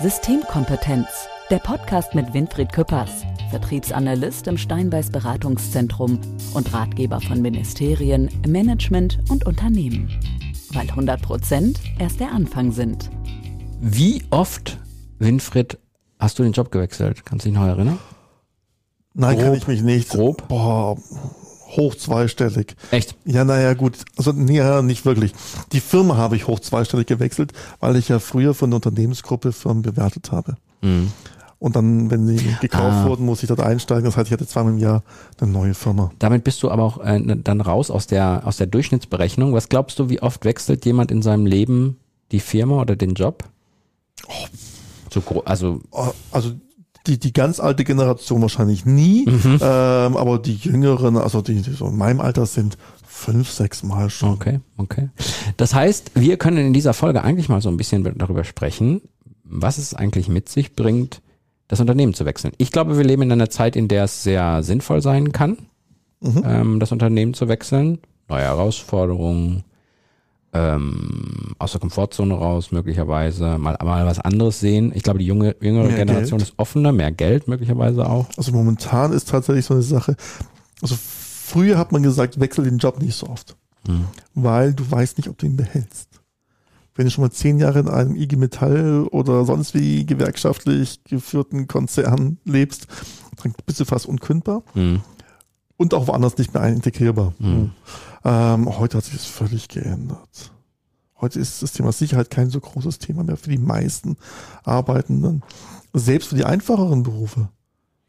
Systemkompetenz, der Podcast mit Winfried Küppers, Vertriebsanalyst im Steinbeiß Beratungszentrum und Ratgeber von Ministerien, Management und Unternehmen. Weil 100 Prozent erst der Anfang sind. Wie oft, Winfried, hast du den Job gewechselt? Kannst du dich noch erinnern? Nein, Grob. kann ich mich nicht. Grob? Boah, hoch zweistellig. Echt? Ja, naja, gut. Also, nee, ja, nicht wirklich. Die Firma habe ich hoch zweistellig gewechselt, weil ich ja früher von der Unternehmensgruppe Firmen bewertet habe. Mhm. Und dann, wenn sie gekauft Ah. wurden, muss ich dort einsteigen. Das heißt, ich hatte zweimal im Jahr eine neue Firma. Damit bist du aber auch äh, dann raus aus der, aus der Durchschnittsberechnung. Was glaubst du, wie oft wechselt jemand in seinem Leben die Firma oder den Job? So gro also Oh, Also, die, die ganz alte Generation wahrscheinlich nie, Mhm. ähm, aber die jüngeren, also die, die so in meinem Alter sind fünf, sechs Mal schon. Okay, okay. Das heißt, wir können in dieser Folge eigentlich mal so ein bisschen darüber sprechen, was es eigentlich mit sich bringt, das Unternehmen zu wechseln. Ich glaube, wir leben in einer Zeit, in der es sehr sinnvoll sein kann, Mhm. ähm, das Unternehmen zu wechseln. Neue Herausforderungen, ähm, aus der Komfortzone raus möglicherweise, mal, mal was anderes sehen. Ich glaube, die junge, jüngere Mehr Generation Geld. ist offener, mehr Geld möglicherweise auch. Also momentan ist tatsächlich so eine Sache. Also früher hat man gesagt, wechsel den Job nicht so oft, Mhm. weil du weißt nicht, ob du ihn behältst. Wenn du schon mal zehn Jahre in einem IG Metall oder sonst wie gewerkschaftlich geführten Konzern lebst, dann bist du fast unkündbar Mhm. und auch woanders nicht mehr integrierbar. Mhm. Ähm, heute hat sich das völlig geändert. Heute ist das Thema Sicherheit kein so großes Thema mehr für die meisten Arbeitenden. Selbst für die einfacheren Berufe.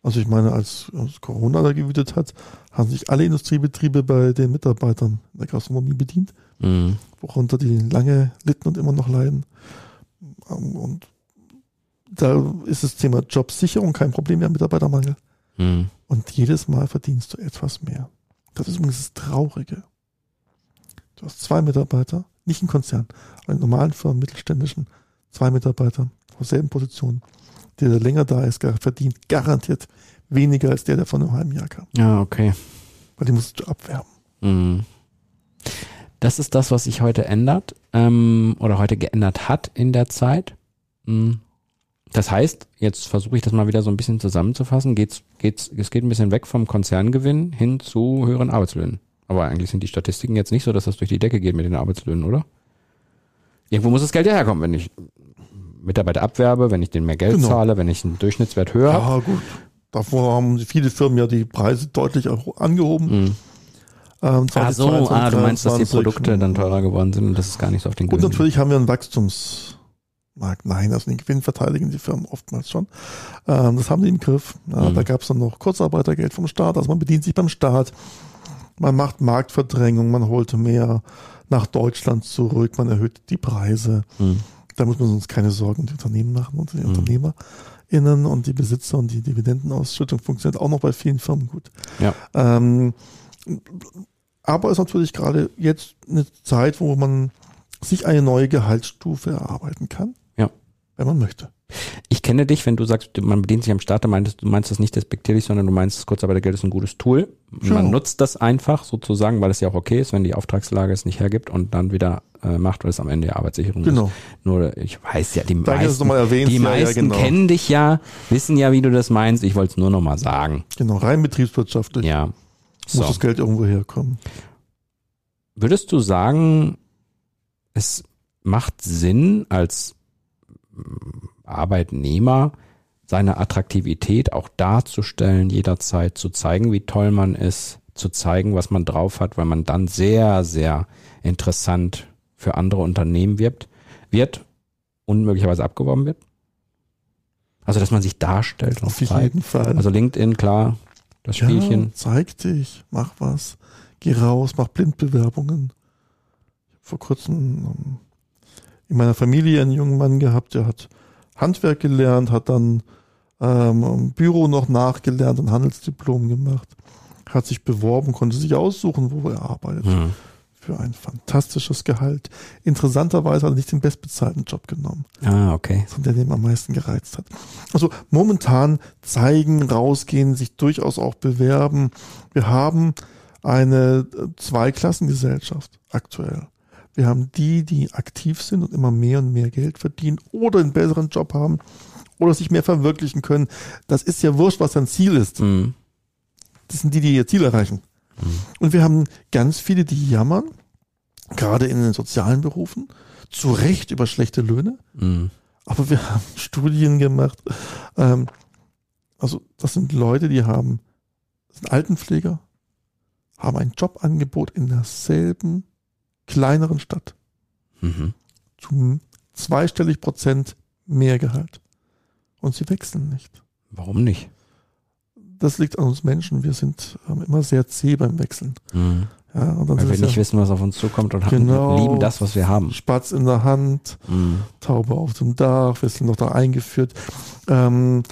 Also ich meine, als, als Corona da gewütet hat, haben sich alle Industriebetriebe bei den Mitarbeitern in der Gastronomie bedient, Mhm. worunter die lange litten und immer noch leiden. Ähm, Und da ist das Thema Jobsicherung kein Problem mehr, Mitarbeitermangel. Mhm. Und jedes Mal verdienst du etwas mehr. Das ist übrigens das Traurige. Du hast zwei Mitarbeiter, nicht ein Konzern, in normalen Firmen, mittelständischen, zwei Mitarbeiter auf selben Position. Der, der länger da ist, verdient garantiert weniger als der, der von einem halben Jahr kam. Ja, okay. Weil die musst du abwerben. Mhm. Das ist das, was sich heute ändert ähm, oder heute geändert hat in der Zeit. Mhm. Das heißt, jetzt versuche ich das mal wieder so ein bisschen zusammenzufassen. Geht's, geht's, es geht ein bisschen weg vom Konzerngewinn hin zu höheren Arbeitslöhnen. Aber eigentlich sind die Statistiken jetzt nicht so, dass das durch die Decke geht mit den Arbeitslöhnen, oder? Irgendwo muss das Geld ja herkommen, wenn ich Mitarbeiter abwerbe, wenn ich denen mehr Geld Genau. zahle, wenn ich einen Durchschnittswert höher habe. Ja, gut. Davor haben viele Firmen ja die Preise deutlich angehoben. Mhm. Ähm, Ach so, 2022, ah, du meinst, dass die 2023. Produkte dann teurer geworden sind und das ist gar nicht so auf den Und Gewinn. natürlich haben wir einen Wachstumsmarkt. Nein, also den Gewinn verteidigen die Firmen oftmals schon. Ähm, das haben die im Griff. Ja, Mhm. Da gab es dann noch Kurzarbeitergeld vom Staat. Also man bedient sich beim Staat. Man macht Marktverdrängung, man holt mehr nach Deutschland zurück, man erhöht die Preise. Mhm. Da muss man uns keine Sorgen um die Unternehmen machen und die Mhm. UnternehmerInnen und die Besitzer und die Dividendenausschüttung funktioniert auch noch bei vielen Firmen gut. Ja. Ähm, aber es ist natürlich gerade jetzt eine Zeit, wo man sich eine neue Gehaltsstufe erarbeiten kann. Ja. Wenn man möchte. Ich kenne dich, wenn du sagst, man bedient sich am Start, dann meinst, du meinst das nicht despektierlich, sondern du meinst, das Kurzarbeitergeld ist ein gutes Tool. Ja. Man nutzt das einfach sozusagen, weil es ja auch okay ist, wenn die Auftragslage es nicht hergibt und dann wieder äh, macht, weil es am Ende ja Arbeitssicherung Genau. ist. Nur, ich weiß ja, die Danke, meisten, mal erwähnst. die ja, ja, meisten genau. kennen dich ja, wissen ja, wie du das meinst. Ich wollte es nur nochmal sagen. Genau, rein betriebswirtschaftlich Ja. muss So. das Geld irgendwo herkommen. Würdest du sagen, es macht Sinn als Arbeitnehmer seine Attraktivität auch darzustellen, jederzeit zu zeigen, wie toll man ist, zu zeigen, was man drauf hat, weil man dann sehr, sehr interessant für andere Unternehmen wirbt, wird und möglicherweise abgeworben wird? Also, dass man sich darstellt Auf zeigt. jeden Fall. Also LinkedIn, klar, das Spielchen. Ja, zeig dich, mach was. Geh raus, mach Blindbewerbungen. Ich habe vor kurzem ähm, in meiner Familie einen jungen Mann gehabt, der hat Handwerk gelernt, hat dann ähm, im Büro noch nachgelernt und Handelsdiplom gemacht, hat sich beworben, konnte sich aussuchen, wo er arbeitet. Hm. Für ein fantastisches Gehalt. Interessanterweise hat er nicht den bestbezahlten Job genommen Ah, okay. sondern der den am meisten gereizt hat. Also momentan zeigen, rausgehen, sich durchaus auch bewerben. Wir haben eine Zweiklassengesellschaft aktuell. Wir haben die, die aktiv sind und immer mehr und mehr Geld verdienen oder einen besseren Job haben oder sich mehr verwirklichen können. Das ist ja wurscht, was dein Ziel ist. Mhm. Das sind die, die ihr Ziel erreichen. Und wir haben ganz viele, die jammern, gerade in den sozialen Berufen, zu Recht über schlechte Löhne. Mhm. Aber wir haben Studien gemacht. Ähm, also das sind Leute, die haben, das sind Altenpfleger, haben ein Jobangebot in derselben kleineren Stadt Mhm. zum zweistellig Prozent mehr Gehalt. Und sie wechseln nicht. Warum nicht? Das liegt an uns Menschen. Wir sind immer sehr zäh beim Wechseln. Mhm. Ja, Weil wir nicht wissen, was auf uns zukommt und haben, Genau. lieben das, was wir haben. Spatz in der Hand, Mhm. Taube auf dem Dach, wir sind noch da eingeführt. Ähm,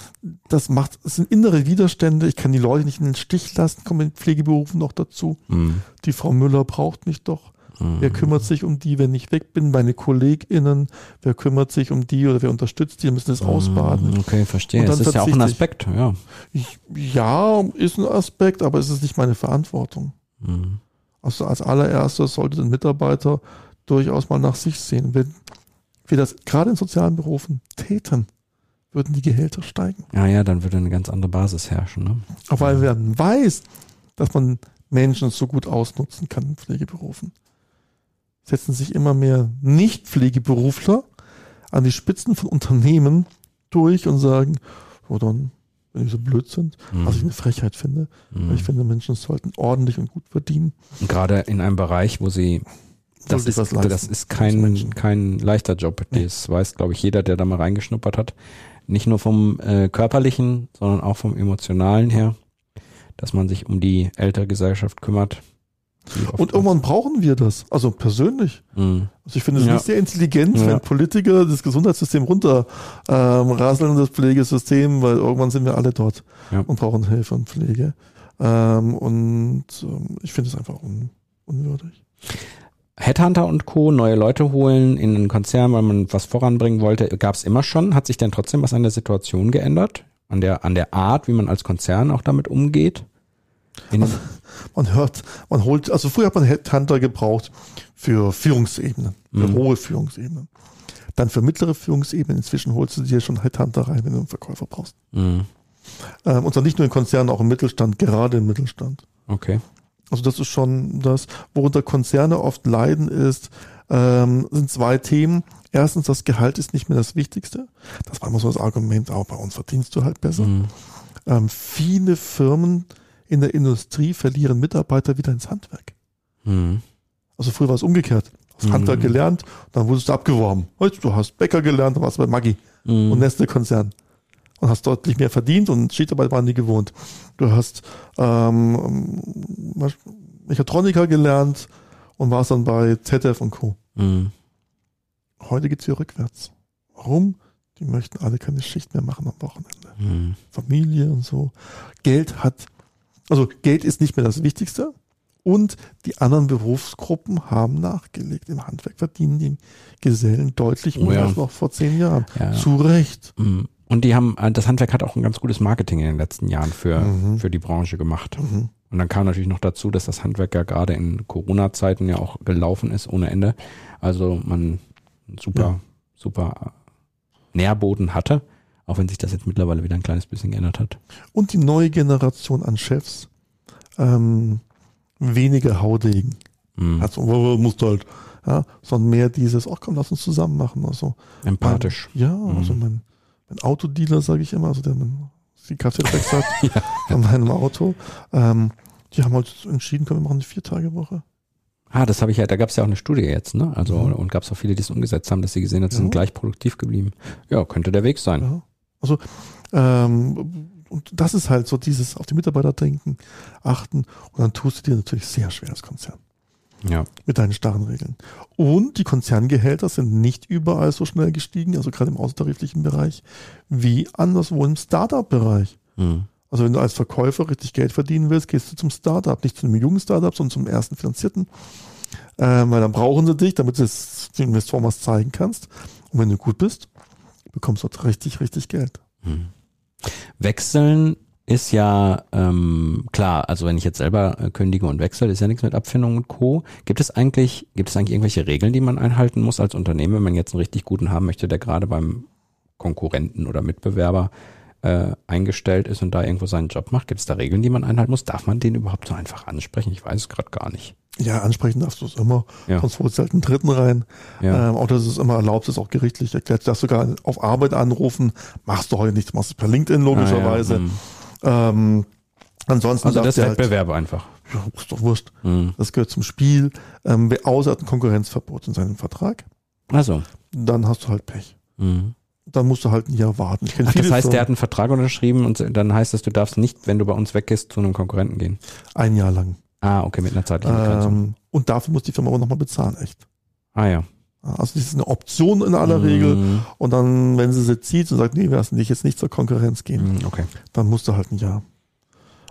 das macht, es sind innere Widerstände. Ich kann die Leute nicht in den Stich lassen, kommen in Pflegeberufen noch dazu. Mhm. Die Frau Müller braucht mich doch. Mhm. Wer kümmert sich um die, wenn ich weg bin? Meine KollegInnen. Wer kümmert sich um die oder wer unterstützt die? Wir müssen das ausbaden. Mhm. Okay, verstehe. Das ist ja auch ein Aspekt, ja. Ich, ja, ist ein Aspekt, aber es ist nicht meine Verantwortung. Mhm. Also als allererstes sollte ein Mitarbeiter durchaus mal nach sich sehen. Wenn wir das gerade in sozialen Berufen täten, würden die Gehälter steigen. Ja, ja, dann würde eine ganz andere Basis herrschen. Ne? Aber weil man weiß, dass man Menschen so gut ausnutzen kann in Pflegeberufen, setzen sich immer mehr Nicht-Pflegeberufler an die Spitzen von Unternehmen durch und sagen, oh dann, wenn die so blöd sind, Mhm. was ich eine Frechheit finde, weil ich finde, Menschen sollten ordentlich und gut verdienen. Und Gerade in einem Bereich, wo sie das ist, das ist kein, kein leichter Job. Nee. Das weiß, glaube ich, jeder, der da mal reingeschnuppert hat. Nicht nur vom äh, körperlichen, sondern auch vom emotionalen her, dass man sich um die ältere Gesellschaft kümmert. Und irgendwann brauchen wir das. Also persönlich. Mhm. Also ich finde es Ja. nicht sehr intelligent, Ja. wenn Politiker das Gesundheitssystem runter ähm, das Pflegesystem, weil irgendwann sind wir alle dort Ja. und brauchen Hilfe und Pflege. Ähm, und ähm, ich finde es einfach un unwürdig. Headhunter und Co. neue Leute holen in einen Konzern, weil man was voranbringen wollte, gab es immer schon. Hat sich denn trotzdem was an der Situation geändert? An der, an der Art, wie man als Konzern auch damit umgeht? In, Man hört, man holt, also früher hat man Headhunter gebraucht für Führungsebenen, für Mhm. hohe Führungsebenen. Dann für mittlere Führungsebenen. Inzwischen holst du dir schon Headhunter rein, wenn du einen Verkäufer brauchst. Mhm. Ähm, und zwar nicht nur in Konzernen, auch im Mittelstand, gerade im Mittelstand. Okay. Also das ist schon das, worunter Konzerne oft leiden, ist, ähm, sind zwei Themen. Erstens, das Gehalt ist nicht mehr das Wichtigste. Das war immer so das Argument, auch bei uns verdienst du halt besser. Mhm. Ähm, viele Firmen in der Industrie verlieren Mitarbeiter wieder ins Handwerk. Mhm. Also früher war es umgekehrt. Du hast Mhm. Handwerk gelernt, dann wurdest du abgeworben. Heute, du hast Bäcker gelernt, dann warst du bei Maggi Mhm. und Nestle-Konzern und hast deutlich mehr verdient und Schichtarbeit waren nie gewohnt. Du hast ähm, Mechatroniker gelernt und warst dann bei ZF und Co. Mhm. Heute geht's wieder rückwärts. Warum? Die möchten alle keine Schicht mehr machen am Wochenende. Mhm. Familie und so. Geld hat, also Geld ist nicht mehr das Wichtigste. Und die anderen Berufsgruppen haben nachgelegt. Im Handwerk verdienen die Gesellen deutlich Oh mehr ja. als noch vor zehn Jahren. Ja. Zu Recht. Mhm. Und die haben, äh, das Handwerk hat auch ein ganz gutes Marketing in den letzten Jahren für, Mhm. für die Branche gemacht. Mhm. Und dann kam natürlich noch dazu, dass das Handwerk ja gerade in Corona-Zeiten ja auch gelaufen ist ohne Ende. Also man super, Ja. super Nährboden hatte, auch wenn sich das jetzt mittlerweile wieder ein kleines bisschen geändert hat. Und die neue Generation an Chefs ähm, weniger Haudegen. Mhm. Also, wo- musst du halt, ja, sondern mehr dieses, ach komm, lass uns zusammen machen. Also, Empathisch. Ja, also Mhm. mein, mein Autodealer, sage ich immer, also der mein, die Kfz hat an meinem Auto, ähm, die haben halt entschieden, können wir machen eine Vier-Tage-Woche. Ah, das habe ich ja, da gab es ja auch eine Studie jetzt, ne? Also Mhm. und gab es auch viele, die es umgesetzt haben, dass sie gesehen haben, sie Ja. sind gleich produktiv geblieben. Ja, könnte der Weg sein. Ja. Also, ähm, und das ist halt so dieses auf die Mitarbeiter denken, achten und dann tust du dir natürlich sehr schwer als Konzern Ja. mit deinen starren Regeln. Und die Konzerngehälter sind nicht überall so schnell gestiegen, also gerade im außertariflichen Bereich, wie anderswo im Startup-Bereich. Mhm. Also wenn du als Verkäufer richtig Geld verdienen willst, gehst du zum Startup, nicht zu einem jungen Startup, sondern zum ersten finanzierten. Ähm, weil dann brauchen sie dich, damit du es den Investoren was zeigen kannst. Und wenn du gut bist, bekommst dort richtig, richtig Geld. Mhm. Wechseln ist ja ähm, klar, also wenn ich jetzt selber äh, kündige und wechsle, ist ja nichts mit Abfindung und Co. Gibt es eigentlich, gibt es eigentlich irgendwelche Regeln, die man einhalten muss als Unternehmen, wenn man jetzt einen richtig guten haben möchte, der gerade beim Konkurrenten oder Mitbewerber äh, eingestellt ist und da irgendwo seinen Job macht? Gibt es da Regeln, die man einhalten muss? Darf man den überhaupt so einfach ansprechen? Ich weiß es gerade gar nicht. Ja, ansprechen darfst du es immer. Ja. Sonst holst du halt einen Dritten rein. Ja. Ähm, auch das ist immer erlaubt, ist auch gerichtlich erklärt. Du darfst sogar auf Arbeit anrufen. Machst du heute nicht, machst du per LinkedIn logischerweise. Ah, ja, hm. ähm, ansonsten Also das halt, Wettbewerb einfach. ja, ist doch wurscht. Hm. Das gehört zum Spiel. Ähm, außer hat ein Konkurrenzverbot in seinem Vertrag, Also. dann hast du halt Pech. Hm. Dann musst du halt ein Jahr warten. Ich Ach, das heißt, der hat einen Vertrag unterschrieben und dann heißt es, du darfst nicht, wenn du bei uns weggehst, zu einem Konkurrenten gehen. ein Jahr lang. Ah, okay, mit einer zeitlichen. Ähm, und dafür muss die Firma auch nochmal bezahlen, echt. Ah ja. Also das ist eine Option in aller Regel. Hm. Und dann, wenn sie sie zieht und sagt, nee, wir lassen dich jetzt nicht zur Konkurrenz gehen, Hm, Okay. dann musst du halt ein Jahr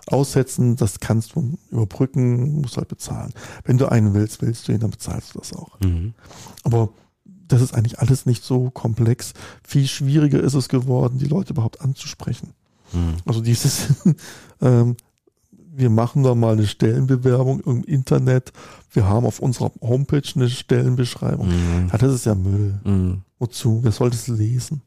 aussetzen. Das kannst du überbrücken, musst halt bezahlen. Wenn du einen willst, willst du ihn, dann bezahlst du das auch. Mhm. Aber das ist eigentlich alles nicht so komplex. Viel schwieriger ist es geworden, die Leute überhaupt anzusprechen. Mhm. Also dieses, ähm, wir machen da mal eine Stellenbewerbung im Internet. Wir haben auf unserer Homepage eine Stellenbeschreibung. Mhm. Ja, das ist ja Müll. Mhm. Wozu? Wer soll das lesen?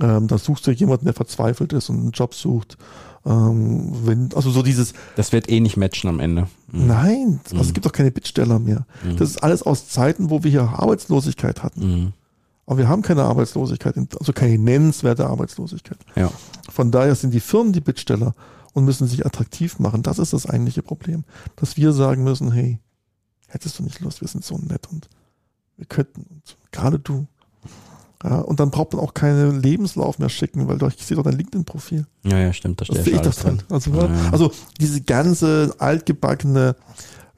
Ähm, da suchst du jemanden, der verzweifelt ist und einen Job sucht. Ähm, wenn, also so dieses, Das wird eh nicht matchen am Ende. Mhm. nein, also es gibt doch keine Bittsteller mehr. Mhm. Das ist alles aus Zeiten, wo wir hier Arbeitslosigkeit hatten. Mhm. Aber wir haben keine Arbeitslosigkeit, also keine nennenswerte Arbeitslosigkeit. Ja. Von daher sind die Firmen die Bittsteller und müssen sich attraktiv machen. Das ist das eigentliche Problem. Dass wir sagen müssen, hey, hättest du nicht Lust, wir sind so nett und wir könnten, und gerade du. Ja, und dann braucht man auch keinen Lebenslauf mehr schicken, weil ich sehe doch dein LinkedIn-Profil. ja, ja, stimmt. Da Das steht sehe ich das drin. Also, Ja, ja. also diese ganze altgebackene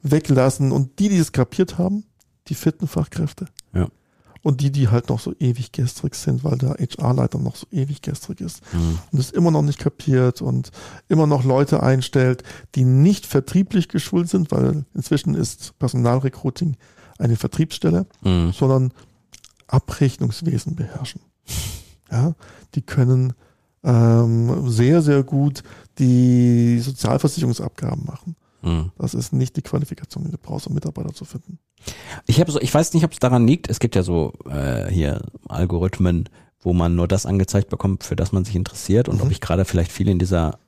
weglassen und die, die es kapiert haben, die fitten Fachkräfte. Ja. Und die, die halt noch so ewig gestrig sind, weil der HR-Leiter noch so ewig gestrig ist Mhm. und es immer noch nicht kapiert und immer noch Leute einstellt, die nicht vertrieblich geschult sind, weil inzwischen ist Personalrecruiting eine Vertriebsstelle, Mhm. sondern Abrechnungswesen beherrschen. Ja, die können ähm, sehr, sehr gut die Sozialversicherungsabgaben machen. Mhm. Das ist nicht die Qualifikation, die du brauchst, um Mitarbeiter zu finden. Ich habe so, ich weiß nicht, ob es daran liegt. Es gibt ja so äh, hier Algorithmen, wo man nur das angezeigt bekommt, für das man sich interessiert und Mhm. ob ich gerade vielleicht viel in dieser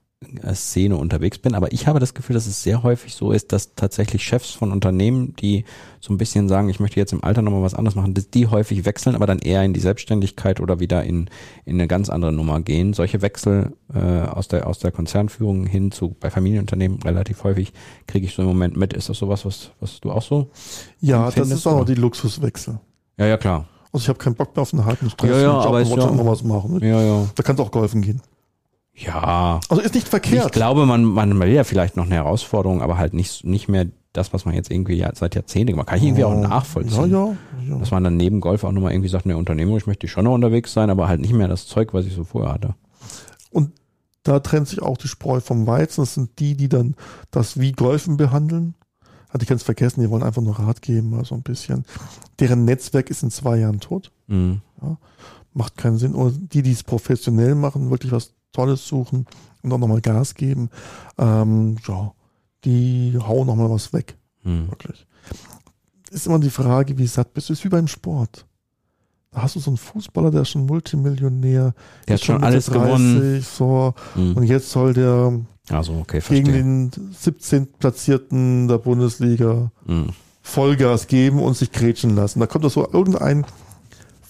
Szene unterwegs bin. Aber ich habe das Gefühl, dass es sehr häufig so ist, dass tatsächlich Chefs von Unternehmen, die so ein bisschen sagen, ich möchte jetzt im Alter nochmal was anderes machen, dass die häufig wechseln, aber dann eher in die Selbstständigkeit oder wieder in, in eine ganz andere Nummer gehen. Solche Wechsel äh, aus der aus der Konzernführung hin zu bei Familienunternehmen relativ häufig kriege ich so im Moment mit. Ist das sowas, was was du auch so? Ja, das ist auch du? die Luxuswechsel. Ja, ja, klar. Also ich habe keinen Bock mehr auf einen harten Stress. Ja, ja, aber ist ja- noch was machen. Ja, ja. Da kann es auch golfen gehen. Ja. Also ist nicht verkehrt. Ich glaube, man, man will ja vielleicht noch eine Herausforderung, aber halt nicht, nicht mehr das, was man jetzt irgendwie ja, seit Jahrzehnten, man kann ich irgendwie auch nachvollziehen. Ja, ja. ja. Dass man dann neben Golf auch nochmal irgendwie sagt, ne, möchte ich schon noch unterwegs sein, aber halt nicht mehr das Zeug, was ich so vorher hatte. Und da trennt sich auch die Spreu vom Weizen. Das sind die, die dann das wie Golfen behandeln. Hatte ich ganz vergessen, die wollen einfach nur Rat geben, mal so ein bisschen. Deren Netzwerk ist in zwei Jahren tot. Mhm. Macht keinen Sinn. Oder die, die es professionell machen, wirklich was Tolles suchen und auch nochmal Gas geben, ähm, ja, die hauen nochmal was weg. Mhm. Wirklich. Ist immer die Frage, wie satt bist du? Ist wie beim Sport. Da hast du so einen Fußballer, der ist schon Multimillionär. Der ist hat schon Mitte alles gewonnen. So, und Mhm. jetzt soll der Also, okay, gegen den 17. Platzierten der Bundesliga Mhm. Vollgas geben und sich grätschen lassen. Da kommt doch so irgendein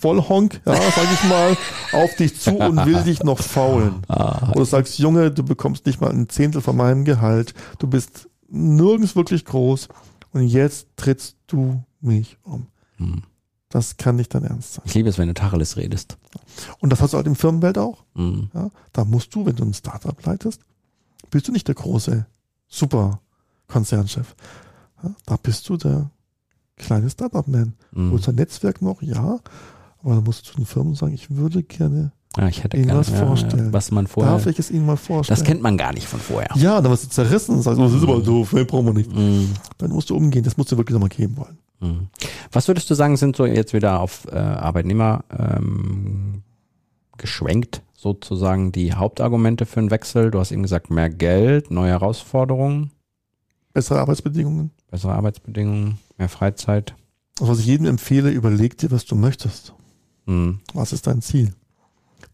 Vollhonk, ja, sag ich mal, auf dich zu und will dich noch faulen. Ah, Oder du sagst, Junge, du bekommst nicht mal ein Zehntel von meinem Gehalt. Du bist nirgends wirklich groß und jetzt trittst du mich um. mhm. Das kann nicht dein Ernst sein. Ich liebe es, wenn du Tacheles redest. Und das hast du halt im Firmenwelt auch. Mhm. Ja, da musst du, wenn du ein Startup leitest, bist du nicht der große super Konzernchef. Ja, da bist du der kleine Startup-Man. Mhm. ein Netzwerk noch, ja, aber da musst du zu den Firmen sagen, ich würde gerne, Ja, ich hätte Ihnen gerne, was vorstellen. Ja, was man vorher, darf ich es Ihnen mal vorstellen? das kennt man gar nicht von vorher. ja, dann wirst du zerrissen und sagst, oh, das ist aber doof, nee, brauchen wir nicht. Mhm. Dann musst du umgehen, das musst du wirklich nochmal geben wollen. Mhm. Was würdest du sagen, sind so jetzt wieder auf äh, Arbeitnehmer ähm, geschwenkt, sozusagen die Hauptargumente für einen Wechsel? Du hast eben gesagt, mehr Geld, neue Herausforderungen, Bessere Arbeitsbedingungen. bessere Arbeitsbedingungen, mehr Freizeit. Also was ich jedem empfehle, überleg dir, was du möchtest. Hm. Was ist dein Ziel?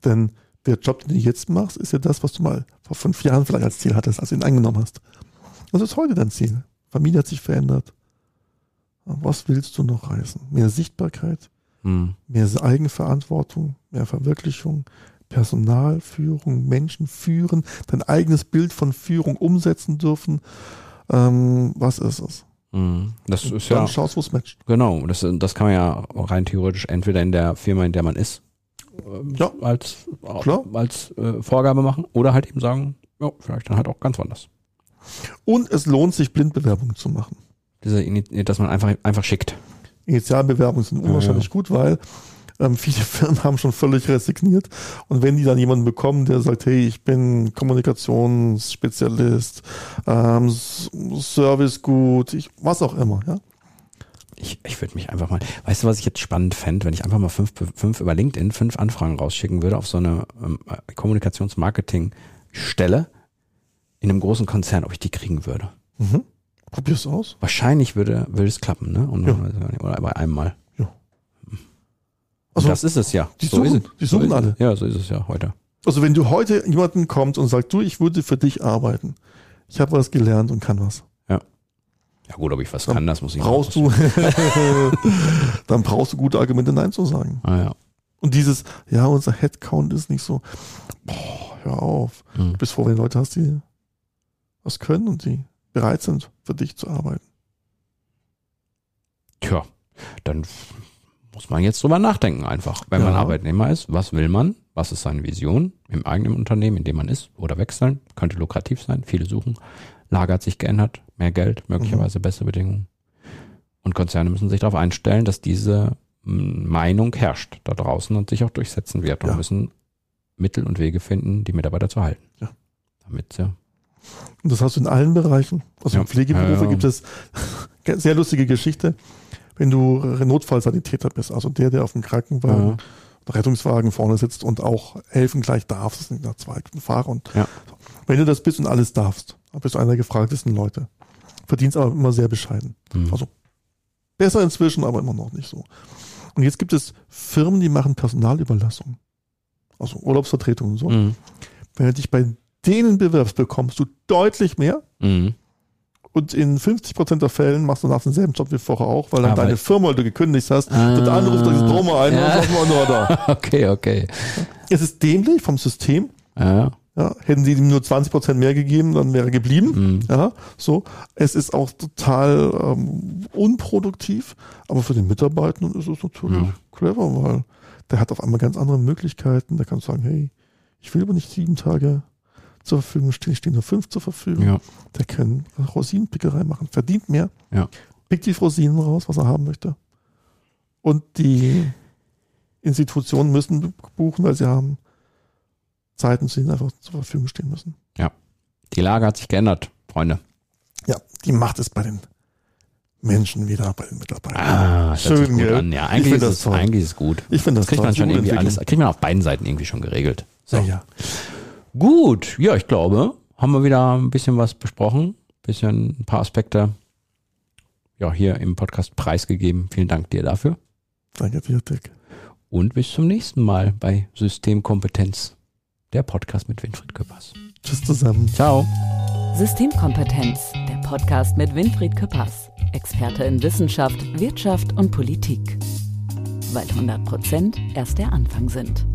Denn der Job, den du jetzt machst, ist ja das, was du mal vor fünf Jahren vielleicht als Ziel hattest, als du ihn angenommen hast. Was ist heute dein Ziel? Familie hat sich verändert. Was willst du noch reißen? Mehr Sichtbarkeit, Hm. mehr Eigenverantwortung, mehr Verwirklichung, Personalführung, Menschen führen, dein eigenes Bild von Führung umsetzen dürfen. Ähm, was ist es? Hm. Das ist Dann ja, schaust, wo es matcht. genau, das, das kann man ja rein theoretisch entweder in der Firma, in der man ist, ähm, Ja. als, Klar. als äh, Vorgabe machen oder halt eben sagen, ja, vielleicht dann halt auch ganz woanders. Und es lohnt sich, Blindbewerbungen zu machen. Diese, dass man einfach, einfach schickt. Initialbewerbungen sind unwahrscheinlich gut, weil ähm, viele Firmen haben schon völlig resigniert. Und wenn die dann jemanden bekommen, der sagt, hey, ich bin Kommunikationsspezialist, ähm, Service gut, ich, was auch immer, ja. Ich, ich würde mich einfach mal, weißt du, was ich jetzt spannend fände, wenn ich einfach mal fünf, fünf über LinkedIn fünf Anfragen rausschicken würde auf so eine ähm, Kommunikationsmarketing-Stelle in einem großen Konzern, ob ich die kriegen würde. Mhm. Probier's aus. Wahrscheinlich würde, würde es klappen, ne? Und Ja. oder bei einem Mal. Also, das ist es ja. die so suchen- die so suchen ist alle. Ja, so ist es ja heute. also wenn du heute jemanden kommt und sagt, du, ich würde für dich arbeiten. Ich habe was gelernt und kann was. Ja gut, ob ich was Dann kann, das muss ich Brauchst du, dann brauchst du gute Argumente, Nein zu sagen. Ah, ja. Und dieses, ja, unser Headcount ist nicht so, boah, hör auf. Hm. Du bist froh, wenn Leute hast, die was können und die bereit sind, für dich zu arbeiten. Tja, dann muss man jetzt drüber nachdenken einfach. Wenn man Ja. Arbeitnehmer ist, was will man? Was ist seine Vision im eigenen Unternehmen, in dem man ist? Oder wechseln? Könnte lukrativ sein. Viele suchen. Lage hat sich geändert. Mehr Geld, möglicherweise Mhm. bessere Bedingungen. Und Konzerne müssen sich darauf einstellen, dass diese mm, Meinung herrscht da draußen und sich auch durchsetzen wird. Und Ja. müssen Mittel und Wege finden, die Mitarbeiter zu halten. Ja. Damit sie Und das hast du in allen Bereichen. Also Ja. Pflegeberufe Ja, ja. gibt es sehr lustige Geschichte, wenn du Notfallsanitäter bist, also der, der auf dem Krankenwagen, Ja. oder Rettungswagen vorne sitzt und auch helfen gleich darf. Das sind der zweiten Fahrer. Und Ja. wenn du das bist und alles darfst, dann bist du einer der gefragtesten Leute. Verdienst aber immer sehr bescheiden. hm. Also besser inzwischen, aber immer noch nicht so. Und jetzt gibt es Firmen, die machen Personalüberlassung. Also Urlaubsvertretung und so. Mhm. Wenn du dich bei denen bewirbst, bekommst du deutlich mehr. Mhm. Und in 50% der Fällen machst du nach denselben Job wie vorher auch, weil dann Ah, weil- deine Firma, die du gekündigt hast, Ah. wird anruft, sagt, jetzt brauchen wir einen, Ja. und wir nur da. Okay, okay. Es ist dämlich vom System. Ja. Ja, hätten sie ihm nur 20% mehr gegeben, dann wäre er geblieben. Mhm. Ja, so. Es ist auch total ähm, unproduktiv, aber für den Mitarbeitenden ist es natürlich Ja. clever, weil der hat auf einmal ganz andere Möglichkeiten. Der kann sagen, hey, ich will aber nicht sieben Tage zur Verfügung stehen, ich stehe nur fünf zur Verfügung. Ja. Der kann Rosinenpickerei machen, verdient mehr, Ja. pickt die Rosinen raus, was er haben möchte. Und die Institutionen müssen buchen, weil sie haben Zeiten, zu denen einfach zur Verfügung stehen müssen. Die Lage hat sich geändert, Freunde. Ja, die Macht ist bei den Menschen wieder, bei den Mitarbeitern. Ah, Schön, gut an. Ja, Ich eigentlich ist, das es, eigentlich ist es gut. Ich finde Das das kriegt man schon irgendwie alles, kriegt man auf beiden Seiten irgendwie schon geregelt. So. Ja, ja. Gut, ja, ich glaube, haben wir wieder ein bisschen was besprochen, bisschen ein paar Aspekte ja, hier im Podcast preisgegeben. Vielen Dank dir dafür. Danke Dick. Und bis zum nächsten Mal bei Systemkompetenz, der Podcast mit Winfried Köppers. Tschüss zusammen. Ciao. Systemkompetenz, der Podcast mit Winfried Küppers, Experte in Wissenschaft, Wirtschaft und Politik. Weil 100 Prozent erst der Anfang sind.